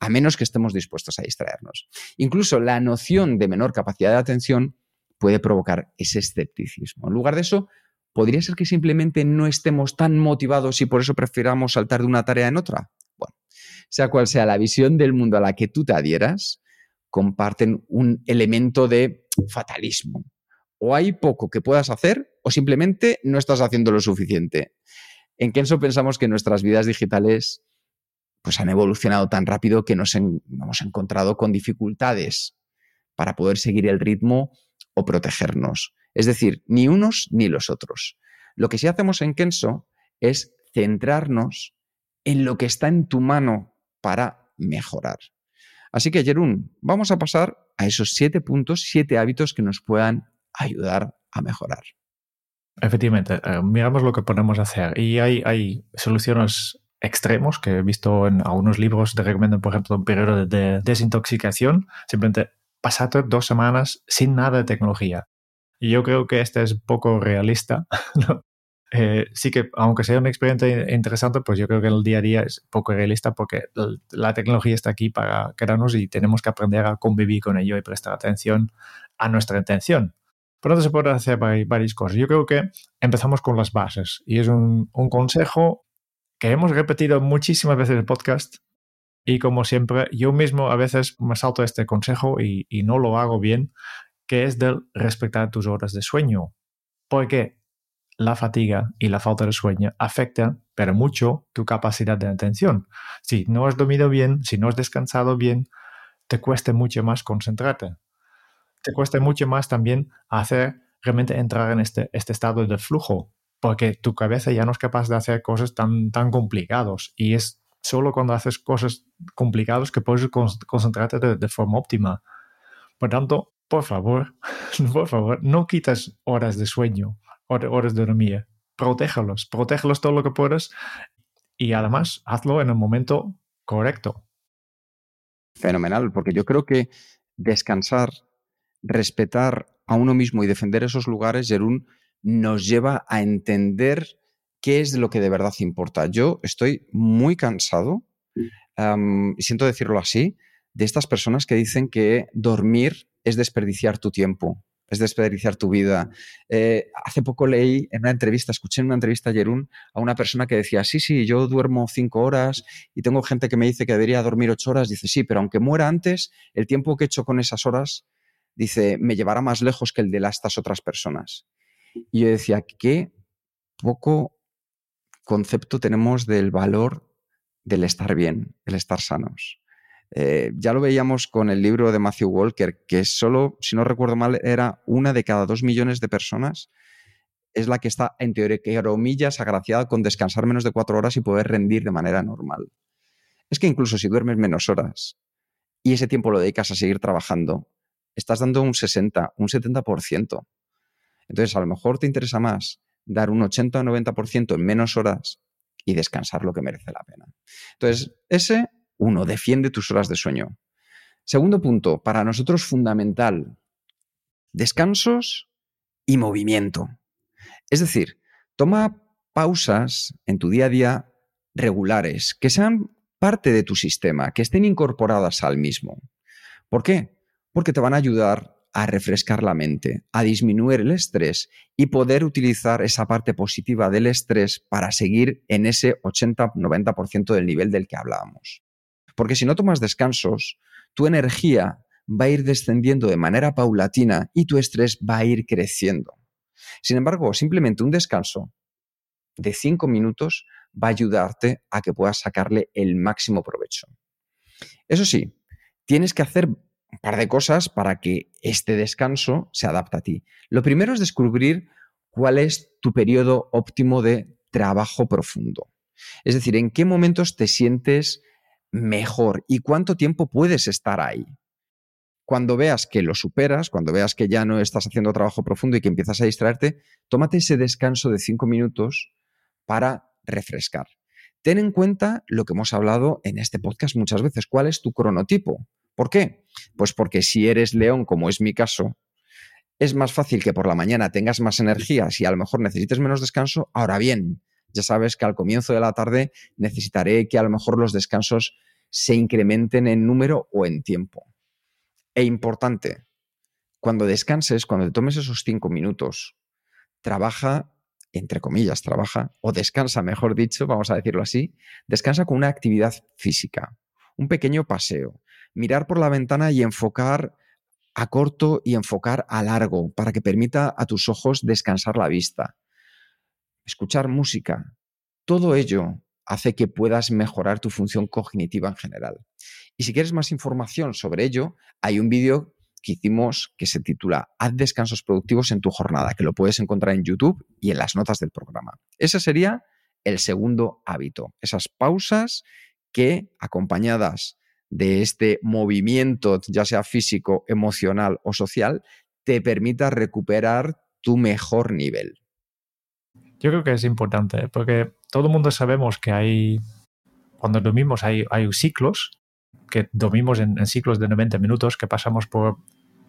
a menos que estemos dispuestos a distraernos. Incluso la noción de menor capacidad de atención puede provocar ese escepticismo. En lugar de eso, podría ser que simplemente no estemos tan motivados y por eso prefiramos saltar de una tarea en otra. Bueno, sea cual sea la visión del mundo a la que tú te adhieras, comparten un elemento de fatalismo. O hay poco que puedas hacer o simplemente no estás haciendo lo suficiente. En Kenso pensamos que nuestras vidas digitales pues han evolucionado tan rápido que nos hemos encontrado con dificultades para poder seguir el ritmo o protegernos. Es decir, ni unos ni los otros. Lo que sí hacemos en Kenso es centrarnos en lo que está en tu mano para mejorar. Así que, Jerún, vamos a pasar a esos siete puntos, siete hábitos que nos puedan ayudar a mejorar. Efectivamente, eh, miramos lo que podemos hacer y hay, soluciones extremos que he visto en algunos libros te recomiendan, por ejemplo, un periodo de desintoxicación, simplemente pasarte dos semanas sin nada de tecnología. Yo creo que este es poco realista. Eh, sí que, aunque sea una experiencia interesante, pues yo creo que el día a día es poco realista porque la tecnología está aquí para quedarnos y tenemos que aprender a convivir con ello y prestar atención a nuestra intención. Por tanto, se pueden hacer vari- varias cosas. Yo creo que empezamos con las bases y es un, un consejo que hemos repetido muchísimas veces en el podcast y como siempre, yo mismo a veces me salto este consejo y, no lo hago bien, que es del respetar tus horas de sueño. Porque la fatiga y la falta de sueño afectan, pero mucho, tu capacidad de atención. Si no has dormido bien, si no has descansado bien, te cuesta mucho más concentrarte. Te cuesta mucho más también hacer realmente entrar en este, este estado de flujo, porque tu cabeza ya no es capaz de hacer cosas tan, tan complicados y es solo cuando haces cosas complicadas que puedes con- concentrarte de, forma óptima. Por tanto, por favor, por favor, no quitas horas de sueño, hor- horas de dormir. Protéjalos, protéjalos todo lo que puedas y además hazlo en el momento correcto. Fenomenal, porque yo creo que descansar, respetar a uno mismo y defender esos lugares, Jerún, nos lleva a entender qué es lo que de verdad importa. Yo estoy muy cansado, y siento decirlo así, de estas personas que dicen que dormir es desperdiciar tu tiempo, es desperdiciar tu vida. Eh, hace poco leí en una entrevista, escuché en una entrevista a Jerún a una persona que decía, sí, sí, yo duermo cinco horas y tengo gente que me dice que debería dormir ocho horas. Dice, sí, pero aunque muera antes, el tiempo que he hecho con esas horas, dice, me llevará más lejos que el de las- estas otras personas. Y yo decía, qué poco concepto tenemos del valor del estar bien, el estar sanos. Eh, ya lo veíamos con el libro de Matthew Walker, que solo, si no recuerdo mal, era una de cada dos millones de personas es la que está, en teoría, comillas, agraciada con descansar menos de cuatro horas y poder rendir de manera normal. Es que incluso si duermes menos horas y ese tiempo lo dedicas a seguir trabajando, estás dando un 60, un 70%. Entonces, a lo mejor te interesa más dar un 80 o 90% en menos horas y descansar lo que merece la pena. Entonces, ese Uno, defiende tus horas de sueño. Segundo punto, para nosotros fundamental, descansos y movimiento. Es decir, toma pausas en tu día a día regulares, que sean parte de tu sistema, que estén incorporadas al mismo. ¿Por qué? Porque te van a ayudar a refrescar la mente, a disminuir el estrés y poder utilizar esa parte positiva del estrés para seguir en ese 80-90% del nivel del que hablábamos. Porque si no tomas descansos, tu energía va a ir descendiendo de manera paulatina y tu estrés va a ir creciendo. Sin embargo, simplemente un descanso de 5 minutos va a ayudarte a que puedas sacarle el máximo provecho. Eso sí, tienes que hacer un par de cosas para que este descanso se adapte a ti. Lo primero es descubrir cuál es tu periodo óptimo de trabajo profundo. Es decir, en qué momentos te sientes mejor y cuánto tiempo puedes estar ahí. Cuando veas que lo superas, cuando veas que ya no estás haciendo trabajo profundo y que empiezas a distraerte, tómate ese descanso de cinco minutos para refrescar. Ten en cuenta lo que hemos hablado en este podcast muchas veces. ¿Cuál es tu cronotipo? ¿Por qué? Pues porque si eres león, como es mi caso, es más fácil que por la mañana tengas más energía si a lo mejor necesites menos descanso. Ahora bien, ya sabes que al comienzo de la tarde necesitaré que a lo mejor los descansos se incrementen en número o en tiempo. E importante, cuando descanses, cuando te tomes esos cinco minutos, trabaja, entre comillas, trabaja, o descansa, mejor dicho, vamos a decirlo así, descansa con una actividad física, un pequeño paseo, mirar por la ventana y enfocar a corto y enfocar a largo para que permita a tus ojos descansar la vista. Escuchar música. Todo ello hace que puedas mejorar tu función cognitiva en general. Y si quieres más información sobre ello, hay un vídeo que hicimos que se titula Haz descansos productivos en tu jornada, que lo puedes encontrar en YouTube y en las notas del programa. Ese sería el segundo hábito, esas pausas que acompañadas de este movimiento, ya sea físico, emocional o social, te permita recuperar tu mejor nivel. Yo creo que es importante, porque todo el mundo sabemos que hay, cuando dormimos hay, hay ciclos, que dormimos en, ciclos de 90 minutos, que pasamos por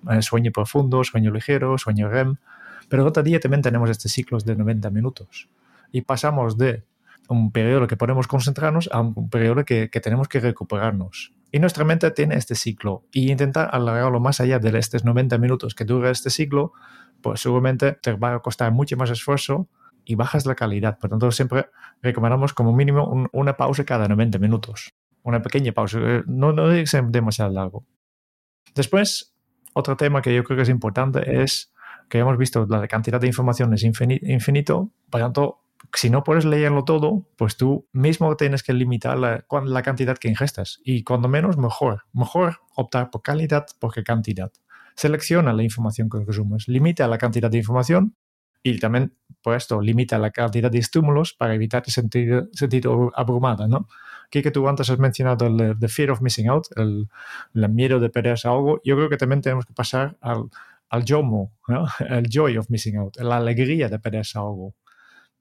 eh, sueño profundo, sueño ligero, sueño REM, pero otro día también tenemos estos ciclos de 90 minutos. Y pasamos de un periodo que podemos concentrarnos a un periodo que, que tenemos que recuperarnos. Y nuestra mente tiene este ciclo. Y intentar alargarlo más allá de estos 90 minutos que dura este ciclo, pues seguramente te va a costar mucho más esfuerzo y bajas la calidad. Por tanto, siempre recomendamos como mínimo una pausa cada 90 minutos. Una pequeña pausa. Eh, no, no debe ser demasiado largo. Después, otro tema que yo creo que es importante es que hemos visto la cantidad de información es infinito. Por tanto, si no puedes leerlo todo, pues tú mismo tienes que limitar la, cantidad que ingestas. Y cuando menos, mejor. Mejor optar por calidad porque cantidad. Selecciona la información que consumes, limita la cantidad de información y también, por esto, limita la cantidad de estímulos para evitar sentir, sentir abrumada, ¿no? Aquí que tú antes has mencionado el fear of missing out, el, el, miedo de perderse algo, yo creo que también tenemos que pasar al, al JOMO, ¿no? el joy of missing out, la alegría de perderse algo.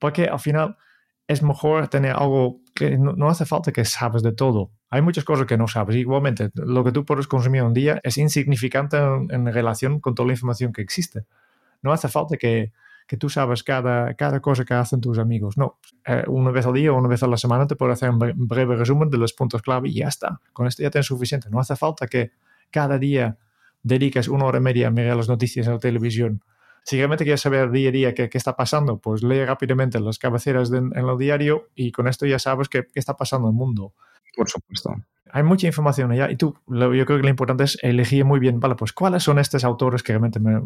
Porque al final es mejor tener algo que no, hace falta que sabes de todo. Hay muchas cosas que no sabes. Igualmente, lo que tú puedes consumir un día es insignificante en, relación con toda la información que existe. No hace falta que, que tú sabes cada, cada cosa que hacen tus amigos. No, eh, una vez al día o una vez a la semana te puedo hacer un breve resumen de los puntos clave y ya está. Con esto ya tienes suficiente. No hace falta que cada día dediques una hora y media a mirar las noticias en la televisión si realmente quieres saber día a día qué, está pasando, pues lee rápidamente las cabeceras en el diario y con esto ya sabes qué, está pasando en el mundo. Por supuesto. Hay mucha información allá y tú, yo creo que lo importante es elegir muy bien, vale, pues cuáles son estos autores que realmente me,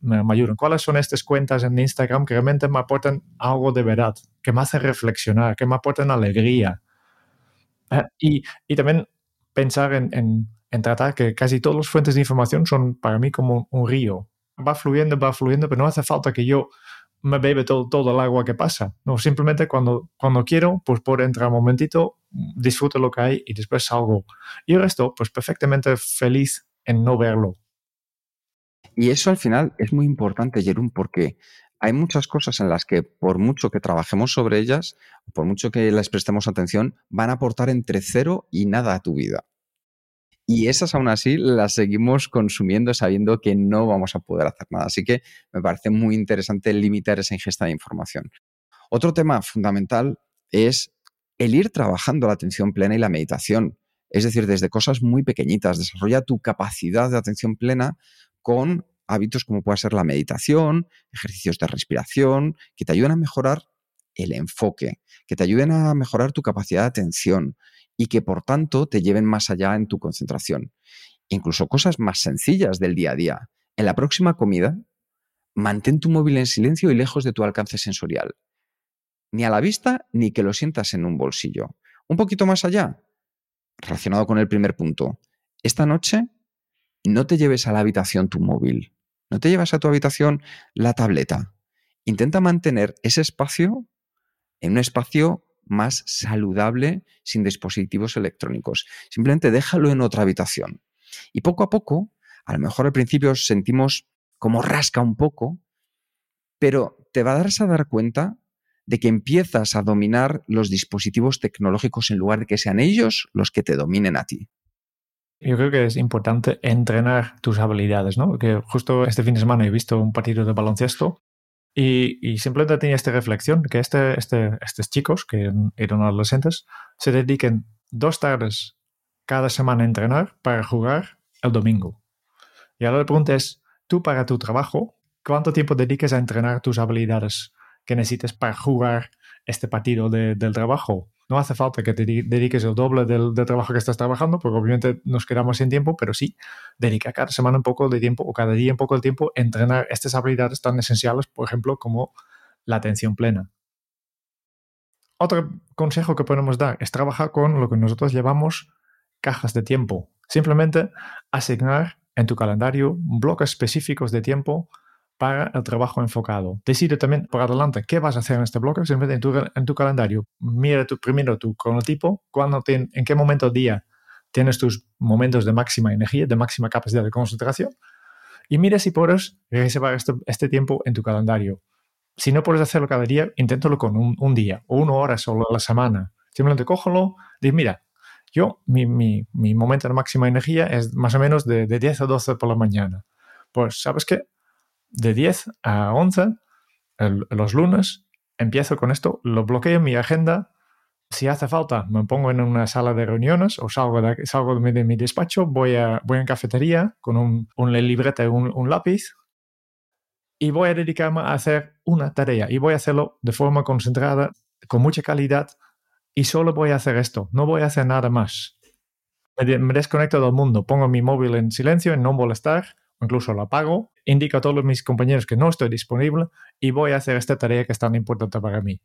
me, ayudan, cuáles son estas cuentas en Instagram que realmente me aportan algo de verdad, que me hacen reflexionar, que me aportan alegría. Eh, y, y, también pensar en, en, en, tratar que casi todas las fuentes de información son para mí como un río va fluyendo, va fluyendo, pero no hace falta que yo me bebe todo, todo el agua que pasa. No, simplemente cuando, cuando quiero, pues por entrar un momentito, disfruto lo que hay y después salgo. Y el resto, pues perfectamente feliz en no verlo. Y eso al final es muy importante, Jerón, porque hay muchas cosas en las que por mucho que trabajemos sobre ellas, por mucho que les prestemos atención, van a aportar entre cero y nada a tu vida. Y esas aún así las seguimos consumiendo sabiendo que no vamos a poder hacer nada. Así que me parece muy interesante limitar esa ingesta de información. Otro tema fundamental es el ir trabajando la atención plena y la meditación. Es decir, desde cosas muy pequeñitas. Desarrolla tu capacidad de atención plena con hábitos como pueda ser la meditación, ejercicios de respiración, que te ayuden a mejorar el enfoque, que te ayuden a mejorar tu capacidad de atención y que por tanto te lleven más allá en tu concentración. Incluso cosas más sencillas del día a día. En la próxima comida, mantén tu móvil en silencio y lejos de tu alcance sensorial. Ni a la vista ni que lo sientas en un bolsillo. Un poquito más allá, relacionado con el primer punto. Esta noche no te lleves a la habitación tu móvil. No te llevas a tu habitación la tableta. Intenta mantener ese espacio en un espacio más saludable sin dispositivos electrónicos. Simplemente déjalo en otra habitación. Y poco a poco, a lo mejor al principio sentimos como rasca un poco, pero te va a darse a dar cuenta de que empiezas a dominar los dispositivos tecnológicos en lugar de que sean ellos los que te dominen a ti. Yo creo que es importante entrenar tus habilidades, ¿no? Porque justo este fin de semana he visto un partido de baloncesto y, simplemente tenía esta reflexión, que este, este, estos chicos, que eran adolescentes, se dediquen dos tardes cada semana a entrenar para jugar el domingo. Y ahora la pregunta es, tú para tu trabajo, ¿cuánto tiempo dedicas a entrenar tus habilidades que necesites para jugar este partido del trabajo? No hace falta que te dediques el doble del, trabajo que estás trabajando, porque obviamente nos quedamos sin tiempo, pero sí, dedica cada semana un poco de tiempo o cada día un poco de tiempo a entrenar estas habilidades tan esenciales, por ejemplo, como la atención plena. Otro consejo que podemos dar es trabajar con lo que nosotros llamamos cajas de tiempo. Simplemente asignar en tu calendario bloques específicos de tiempo para el trabajo enfocado. Decide también por adelante qué vas a hacer en este bloque, simplemente en tu, en tu calendario. Mira tu, primero tu cronotipo, cuando en qué momento del día tienes tus momentos de máxima energía, de máxima capacidad de concentración, y mira si puedes reservar este, tiempo en tu calendario. Si no puedes hacerlo cada día, inténtalo con un, día o una hora solo a la semana. Simplemente cógelo, di, mira, yo, mi, mi, mi, momento de máxima energía es más o menos de, de 10 a 12 por la mañana. Pues, ¿sabes qué? De 10 a 11, los lunes, empiezo con esto, lo bloqueo en mi agenda. Si hace falta, me pongo en una sala de reuniones o salgo de, salgo de, mi, despacho, voy a, voy en cafetería con un, un libreta y un, un lápiz y voy a dedicarme a hacer una tarea y voy a hacerlo de forma concentrada, con mucha calidad y solo voy a hacer esto, no voy a hacer nada más. Me, desconecto del mundo, pongo mi móvil en silencio, en no molestar, incluso lo apago, indico a todos mis compañeros que no estoy disponible y voy a hacer esta tarea que es tan importante para mí.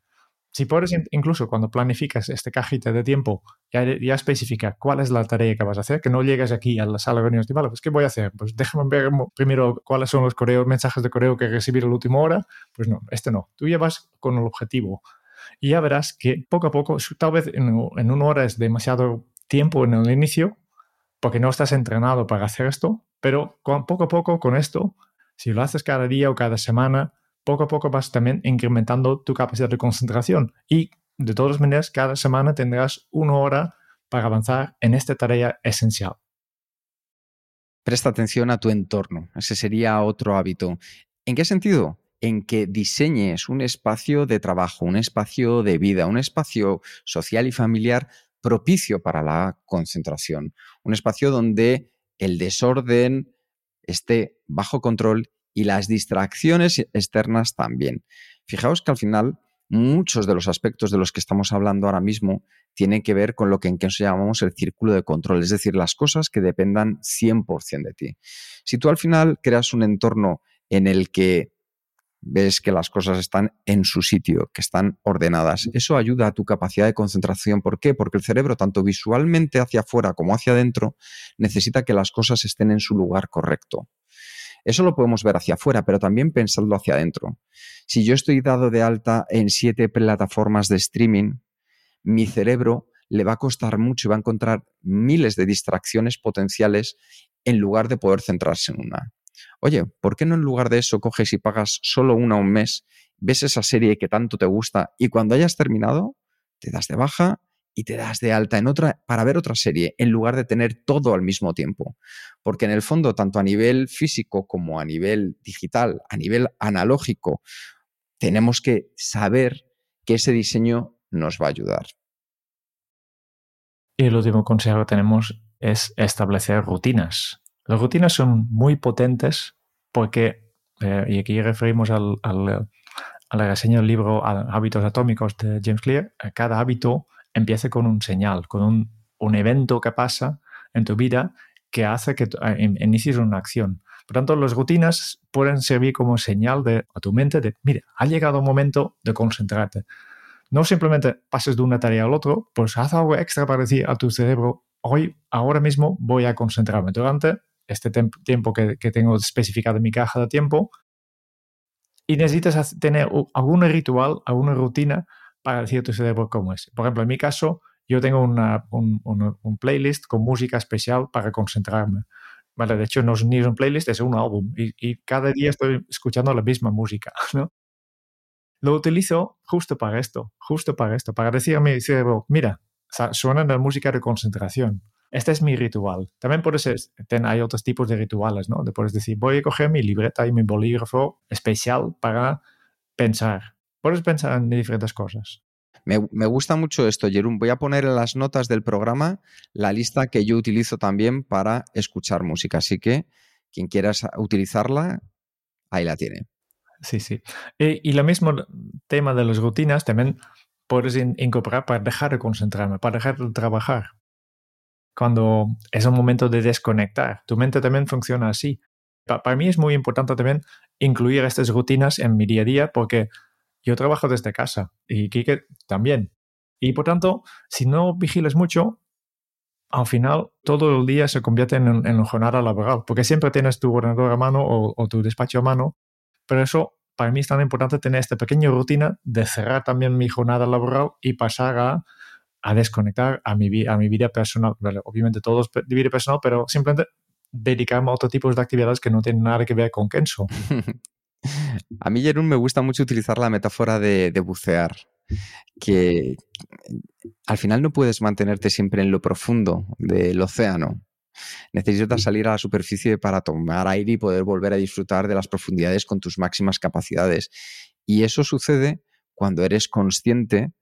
Si puedes, incluso cuando planificas este cajita de tiempo, ya, especifica cuál es la tarea que vas a hacer, que no llegues aquí a la sala de reuniones y vale, pues ¿qué voy a hacer? Pues déjame ver primero cuáles son los correos, mensajes de correo que recibir a la última hora. Pues no, este no. Tú ya vas con el objetivo. Y ya verás que poco a poco, tal vez en, en una hora es demasiado tiempo en el inicio, porque no estás entrenado para hacer esto, pero poco a poco con esto, si lo haces cada día o cada semana, poco a poco vas también incrementando tu capacidad de concentración y de todas maneras cada semana tendrás una hora para avanzar en esta tarea esencial. Presta atención a tu entorno, ese sería otro hábito. ¿En qué sentido? En que diseñes un espacio de trabajo, un espacio de vida, un espacio social y familiar propicio para la concentración, un espacio donde el desorden esté bajo control y las distracciones externas también. Fijaos que al final muchos de los aspectos de los que estamos hablando ahora mismo tienen que ver con lo que en que llamamos el círculo de control, es decir, las cosas que dependan 100% de ti. Si tú al final creas un entorno en el que ves que las cosas están en su sitio, que están ordenadas. Eso ayuda a tu capacidad de concentración. ¿Por qué? Porque el cerebro, tanto visualmente hacia afuera como hacia adentro, necesita que las cosas estén en su lugar correcto. Eso lo podemos ver hacia afuera, pero también pensarlo hacia adentro. Si yo estoy dado de alta en siete plataformas de streaming, mi cerebro le va a costar mucho y va a encontrar miles de distracciones potenciales en lugar de poder centrarse en una. Oye, ¿por qué no en lugar de eso coges y pagas solo una un mes, ves esa serie que tanto te gusta y cuando hayas terminado, te das de baja y te das de alta en otra para ver otra serie en lugar de tener todo al mismo tiempo. Porque en el fondo, tanto a nivel físico como a nivel digital, a nivel analógico, tenemos que saber que ese diseño nos va a ayudar. Y el último consejo que tenemos es establecer rutinas. Las rutinas son muy potentes porque, eh, y aquí referimos al, al, a la reseña del libro Hábitos Atómicos de James Clear, eh, cada hábito empieza con un señal, con un, un evento que pasa en tu vida que hace que eh, inicies una acción. Por tanto, las rutinas pueden servir como señal de, a tu mente de, mira, ha llegado un momento de concentrarte. No simplemente pases de una tarea al otro, pues haz algo extra para decir a tu cerebro, hoy, ahora mismo voy a concentrarme durante este tiempo que, que, tengo especificado en mi caja de tiempo. Y necesitas tener algún ritual, alguna rutina para decir a tu cerebro cómo es. Por ejemplo, en mi caso, yo tengo una, un, un, un, playlist con música especial para concentrarme. Vale, de hecho, no es ni un playlist, es un álbum. Y, y cada día estoy escuchando la misma música. ¿no? lo utilizo justo para esto, justo para esto, para decir a mi cerebro, mira, suena la música de concentración. Este es mi ritual. También puedes, hay otros tipos de rituales, ¿no? puedes decir, voy a coger mi libreta y mi bolígrafo especial para pensar. Puedes pensar en diferentes cosas. Me, me, gusta mucho esto, Jerón. Voy a poner en las notas del programa la lista que yo utilizo también para escuchar música. Así que quien quiera utilizarla, ahí la tiene. Sí, sí. Y, y lo mismo tema de las rutinas también puedes in, incorporar para dejar de concentrarme, para dejar de trabajar. Cuando es un momento de desconectar, tu mente también funciona así. Pa, para mí es muy importante también incluir estas rutinas en mi día a día porque yo trabajo desde casa y Kike también. Y por tanto, si no vigiles mucho, al final todo el día se convierte en, en jornada laboral, porque siempre tienes tu ordenador a mano o, o tu despacho a mano pero eso, para mí es tan importante tener esta pequeña rutina de cerrar también mi jornada laboral y pasar a, a desconectar a mi, a mi vida personal. Obviamente todo es de vida personal, pero simplemente dedicarme a otro tipo de actividades que no tienen nada que ver con Kenzo. a mí, Jerón, me gusta mucho utilizar la metáfora de, de bucear que al final no puedes mantenerte siempre en lo profundo del océano. Necesitas salir a la superficie para tomar aire y poder volver a disfrutar de las profundidades con tus máximas capacidades. Y eso sucede cuando eres consciente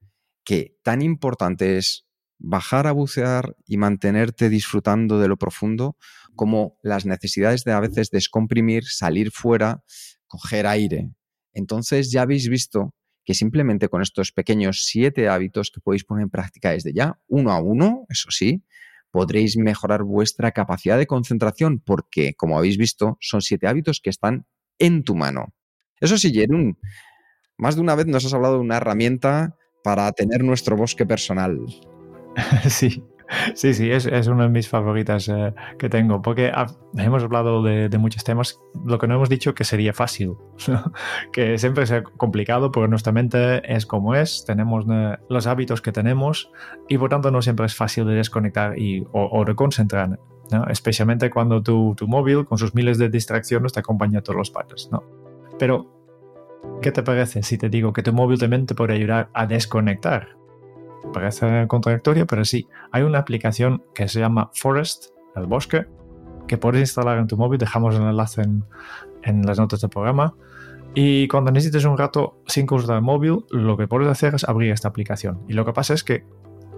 que tan importante es bajar a bucear y mantenerte disfrutando de lo profundo como las necesidades de a veces descomprimir, salir fuera, coger aire. Entonces ya habéis visto que simplemente con estos pequeños siete hábitos que podéis poner en práctica desde ya, uno a uno, eso sí, podréis mejorar vuestra capacidad de concentración porque, como habéis visto, son siete hábitos que están en tu mano. Eso sí, Jerún, más de una vez nos has hablado de una herramienta para tener nuestro bosque personal. Sí, Sí, sí, es, es, una de mis favoritas eh, que tengo, porque ha, hemos hablado de, de, muchos temas, lo que no hemos dicho que sería fácil, que siempre es complicado, porque nuestra mente es como es, tenemos eh, los hábitos que tenemos y por tanto no siempre es fácil de desconectar y, o, o de concentrar, ¿no? especialmente cuando tu, tu, móvil con sus miles de distracciones te acompaña a todos los partes. ¿no? Pero, ¿qué te parece si te digo que tu móvil también te puede ayudar a desconectar? parece contradictorio, pero sí, hay una aplicación que se llama Forest, el bosque, que puedes instalar en tu móvil, dejamos el enlace en, en las notas del programa. Y cuando necesites un rato sin consultar el móvil, lo que puedes hacer es abrir esta aplicación. Y lo que pasa es que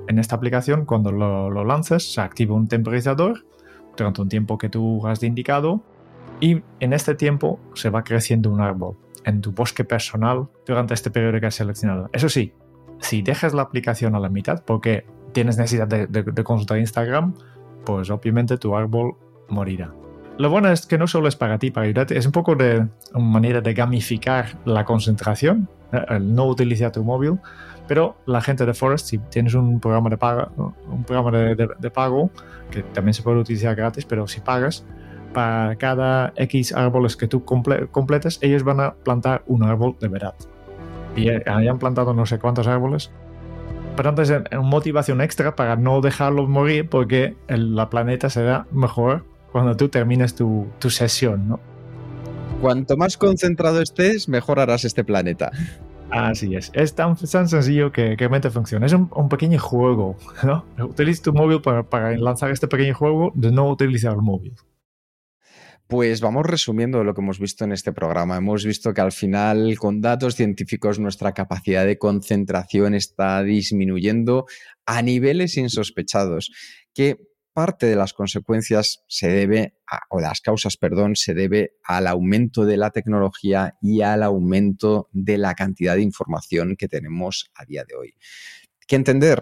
en esta aplicación, cuando lo, lo lances, se activa un temporizador durante un tiempo que tú has indicado. Y en este tiempo se va creciendo un árbol en tu bosque personal durante este periodo que has seleccionado. Eso sí, si dejas la aplicación a la mitad porque tienes necesidad de, consultar Instagram, pues obviamente tu árbol morirá. Lo bueno es que no solo es para ti, para ayudarte, es un poco de una manera de gamificar la concentración, ¿eh? el no utilizar tu móvil, pero la gente de Forest, si tienes un programa de pago, un programa de, pago, que también se puede utilizar gratis, pero si pagas, para cada X árboles que tú comple completes, ellos van a plantar un árbol de verdad y hayan plantado no sé cuántos árboles. Pero antes es una motivación extra para no dejarlos morir porque el, la planeta será mejor cuando tú termines tu, tu sesión, ¿no? Cuanto más concentrado estés, mejor harás este planeta. Así es. Es tan, tan sencillo que, que mente funciona. Es un, un, pequeño juego, ¿no? Utiliza tu móvil para, para lanzar este pequeño juego de no utilizar el móvil. Pues vamos resumiendo lo que hemos visto en este programa. Hemos visto que al final, con datos científicos, nuestra capacidad de concentración está disminuyendo a niveles insospechados, que parte de las consecuencias se debe, o las causas, perdón, se debe al aumento de la tecnología y al aumento de la cantidad de información que tenemos a día de hoy. Que entender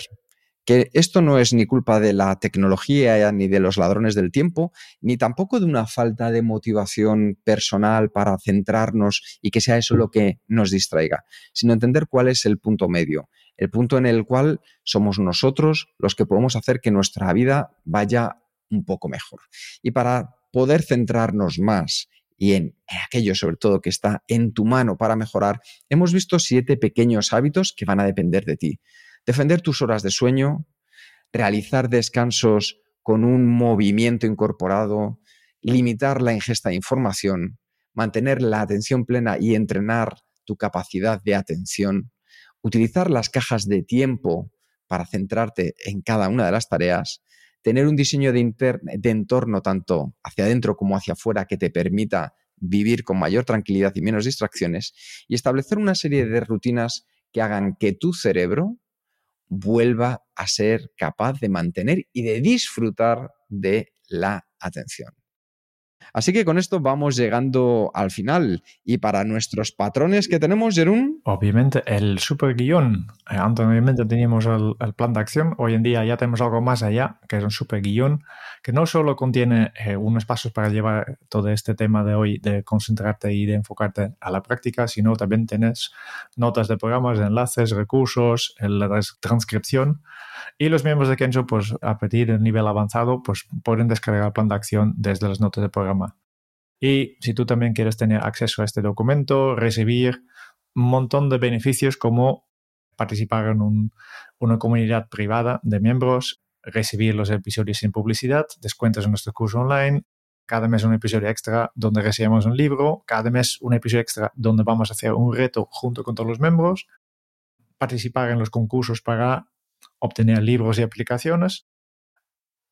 que esto no es ni culpa de la tecnología ni de los ladrones del tiempo, ni tampoco de una falta de motivación personal para centrarnos y que sea eso lo que nos distraiga, sino entender cuál es el punto medio, el punto en el cual somos nosotros los que podemos hacer que nuestra vida vaya un poco mejor. Y para poder centrarnos más y en aquello sobre todo que está en tu mano para mejorar, hemos visto siete pequeños hábitos que van a depender de ti. Defender tus horas de sueño, realizar descansos con un movimiento incorporado, limitar la ingesta de información, mantener la atención plena y entrenar tu capacidad de atención, utilizar las cajas de tiempo para centrarte en cada una de las tareas, tener un diseño de, entorno tanto hacia adentro como hacia afuera que te permita vivir con mayor tranquilidad y menos distracciones y establecer una serie de rutinas que hagan que tu cerebro vuelva a ser capaz de mantener y de disfrutar de la atención. Así que con esto vamos llegando al final. Y para nuestros patrones que tenemos, Jerún. Obviamente el super guion. Eh, anteriormente teníamos el, plan de acción. Hoy en día ya tenemos algo más allá, que es un super guion, que no solo contiene eh, unos pasos para llevar todo este tema de hoy, de concentrarte y de enfocarte a la práctica, sino también tienes notas de programas, enlaces, recursos, la transcripción. Y los miembros de Kenzo, pues a partir del nivel avanzado, pues pueden descargar el plan de acción desde las notas de programa. Y si tú también quieres tener acceso a este documento, recibir un montón de beneficios como participar en un, una comunidad privada de miembros, recibir los episodios sin publicidad, descuentos en nuestro curso online, cada mes un episodio extra donde recibimos un libro, cada mes un episodio extra donde vamos a hacer un reto junto con todos los miembros, participar en los concursos para obtener libros y aplicaciones,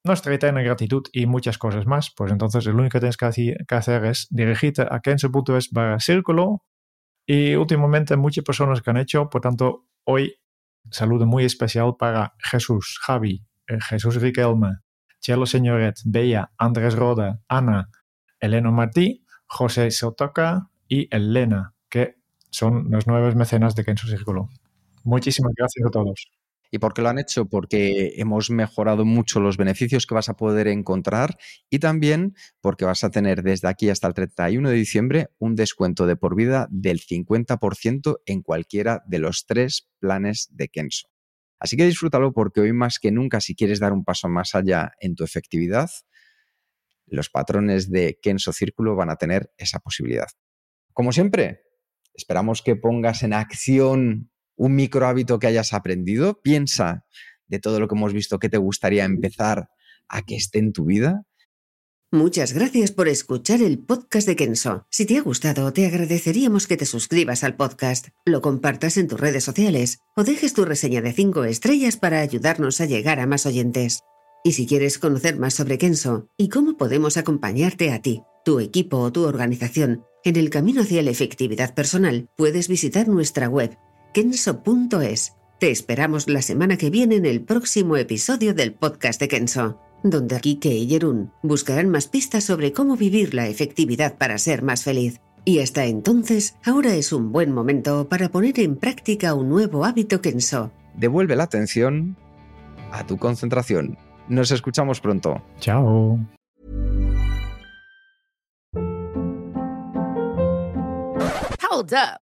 nuestra eterna gratitud y muchas cosas más. Pues entonces lo único que tienes que hacer es dirigirte a kenso.es barra círculo y últimamente muchas personas que han hecho, por tanto, hoy saludo muy especial para Jesús, Javi, eh, Jesús Riquelme, Chelo Señoret, Bella, Andrés Roda, Ana, Elena Martí, José Sotoca y Elena, que son los nuevos mecenas de Kenso Círculo. Muchísimas gracias a todos. ¿Y por qué lo han hecho? Porque hemos mejorado mucho los beneficios que vas a poder encontrar y también porque vas a tener desde aquí hasta el 31 de diciembre un descuento de por vida del 50% en cualquiera de los tres planes de Kenso. Así que disfrútalo porque hoy más que nunca, si quieres dar un paso más allá en tu efectividad, los patrones de Kenso Círculo van a tener esa posibilidad. Como siempre, esperamos que pongas en acción un micro hábito que hayas aprendido. Piensa de todo lo que hemos visto que te gustaría empezar a que esté en tu vida. Muchas gracias por escuchar el podcast de Kenso. Si te ha gustado, te agradeceríamos que te suscribas al podcast, lo compartas en tus redes sociales o dejes tu reseña de 5 estrellas para ayudarnos a llegar a más oyentes. Y si quieres conocer más sobre Kenso y cómo podemos acompañarte a ti, tu equipo o tu organización en el camino hacia la efectividad personal, puedes visitar nuestra web kenso.es. Te esperamos la semana que viene en el próximo episodio del podcast de Kenso, donde Kike y Jerún buscarán más pistas sobre cómo vivir la efectividad para ser más feliz. Y hasta entonces, ahora es un buen momento para poner en práctica un nuevo hábito Kenso. Devuelve la atención a tu concentración. Nos escuchamos pronto. Chao. Hold up.